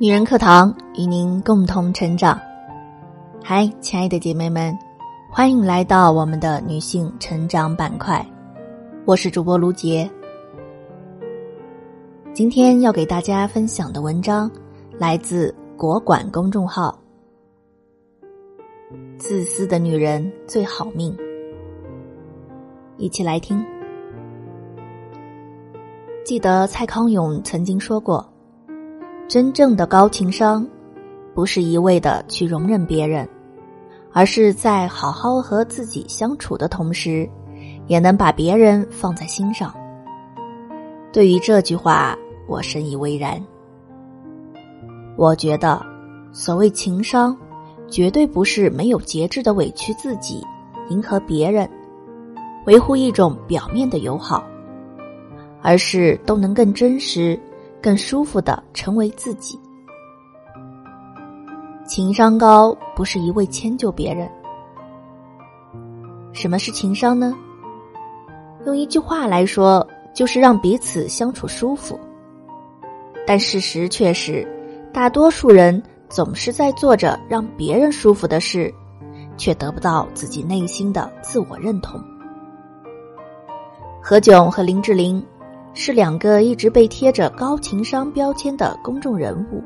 女人课堂与您共同成长。嗨，亲爱的姐妹们，欢迎来到我们的女性成长板块。我是主播卢杰。今天要给大家分享的文章来自国管公众号。自私的女人最好命。一起来听。记得蔡康永曾经说过。真正的高情商，不是一味的去容忍别人，而是在好好和自己相处的同时，也能把别人放在心上。对于这句话，我深以为然。我觉得，所谓情商，绝对不是没有节制的委屈自己，迎合别人，维护一种表面的友好，而是都能更真实。更舒服的成为自己，情商高不是一味迁就别人。什么是情商呢？用一句话来说，就是让彼此相处舒服。但事实却是，大多数人总是在做着让别人舒服的事，却得不到自己内心的自我认同。何炅和林志玲。是两个一直被贴着高情商标签的公众人物，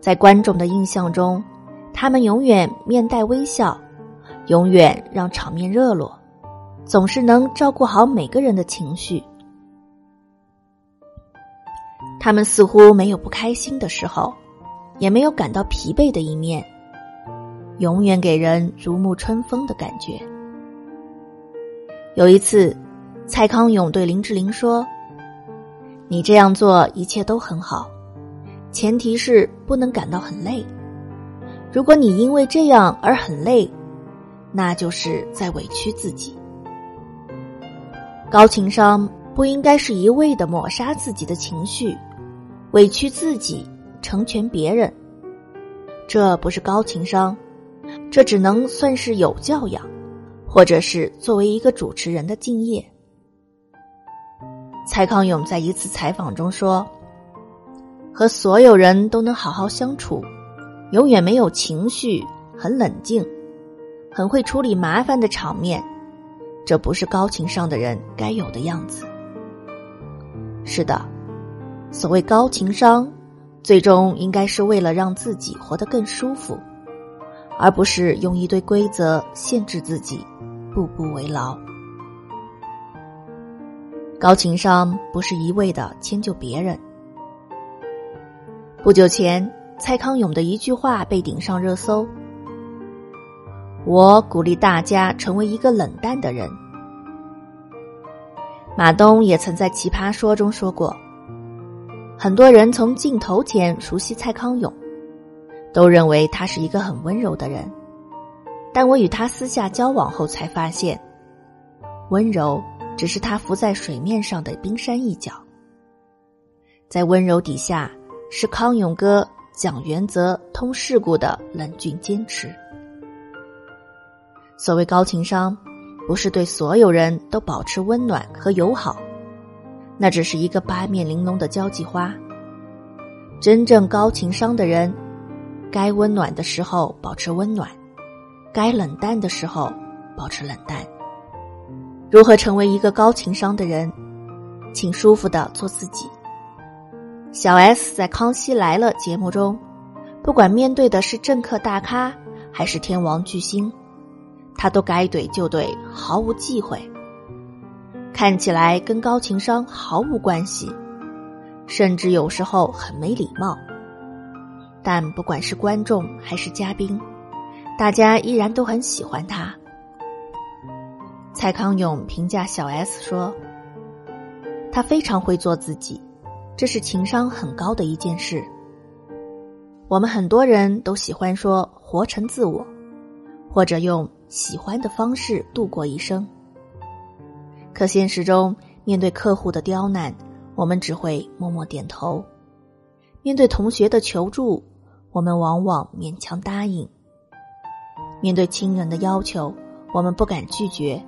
在观众的印象中，他们永远面带微笑，永远让场面热络，总是能照顾好每个人的情绪。他们似乎没有不开心的时候，也没有感到疲惫的一面，永远给人如沐春风的感觉。有一次，蔡康永对林志玲说。你这样做一切都很好，前提是不能感到很累。如果你因为这样而很累，那就是在委屈自己。高情商不应该是一味的抹杀自己的情绪，委屈自己成全别人。这不是高情商，这只能算是有教养，或者是作为一个主持人的敬业。蔡康永在一次采访中说：“和所有人都能好好相处，永远没有情绪，很冷静，很会处理麻烦的场面，这不是高情商的人该有的样子。”是的，所谓高情商，最终应该是为了让自己活得更舒服，而不是用一堆规则限制自己，步步为牢。高情商不是一味的迁就别人。不久前，蔡康永的一句话被顶上热搜：“我鼓励大家成为一个冷淡的人。”马东也曾在《奇葩说》中说过：“很多人从镜头前熟悉蔡康永，都认为他是一个很温柔的人，但我与他私下交往后才发现，温柔。”只是他浮在水面上的冰山一角，在温柔底下是康永哥讲原则、通世故的冷峻坚持。所谓高情商，不是对所有人都保持温暖和友好，那只是一个八面玲珑的交际花。真正高情商的人，该温暖的时候保持温暖，该冷淡的时候保持冷淡。如何成为一个高情商的人？请舒服的做自己。小 S 在《康熙来了》节目中，不管面对的是政客大咖还是天王巨星，他都该怼就怼，毫无忌讳。看起来跟高情商毫无关系，甚至有时候很没礼貌。但不管是观众还是嘉宾，大家依然都很喜欢他。蔡康永评价小 S 说：“他非常会做自己，这是情商很高的一件事。我们很多人都喜欢说活成自我，或者用喜欢的方式度过一生。可现实中，面对客户的刁难，我们只会默默点头；面对同学的求助，我们往往勉强答应；面对亲人的要求，我们不敢拒绝。”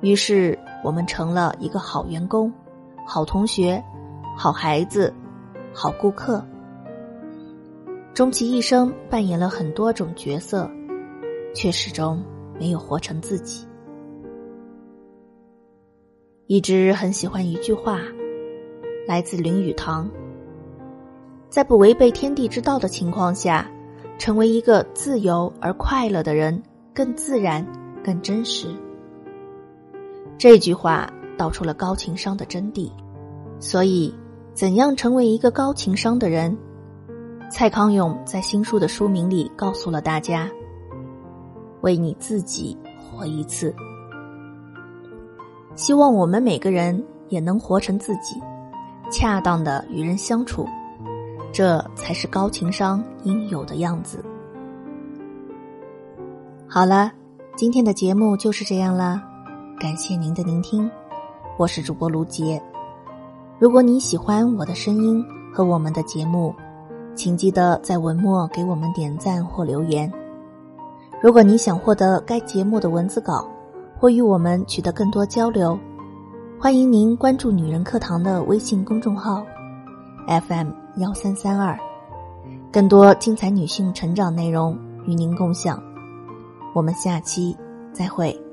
于是，我们成了一个好员工、好同学、好孩子、好顾客。终其一生扮演了很多种角色，却始终没有活成自己。一直很喜欢一句话，来自林语堂：在不违背天地之道的情况下，成为一个自由而快乐的人，更自然、更真实。这句话道出了高情商的真谛。所以，怎样成为一个高情商的人？蔡康永在新书的书名里告诉了大家：“为你自己活一次。”希望我们每个人也能活成自己，恰当的与人相处，这才是高情商应有的样子。好了，今天的节目就是这样啦，感谢您的聆听，我是主播卢杰。如果你喜欢我的声音和我们的节目。请记得在文末给我们点赞或留言。如果你想获得该节目的文字稿，或与我们取得更多交流，欢迎您关注“女人课堂”的微信公众号，FM 幺三三二，更多精彩女性成长内容与您共享。我们下期再会。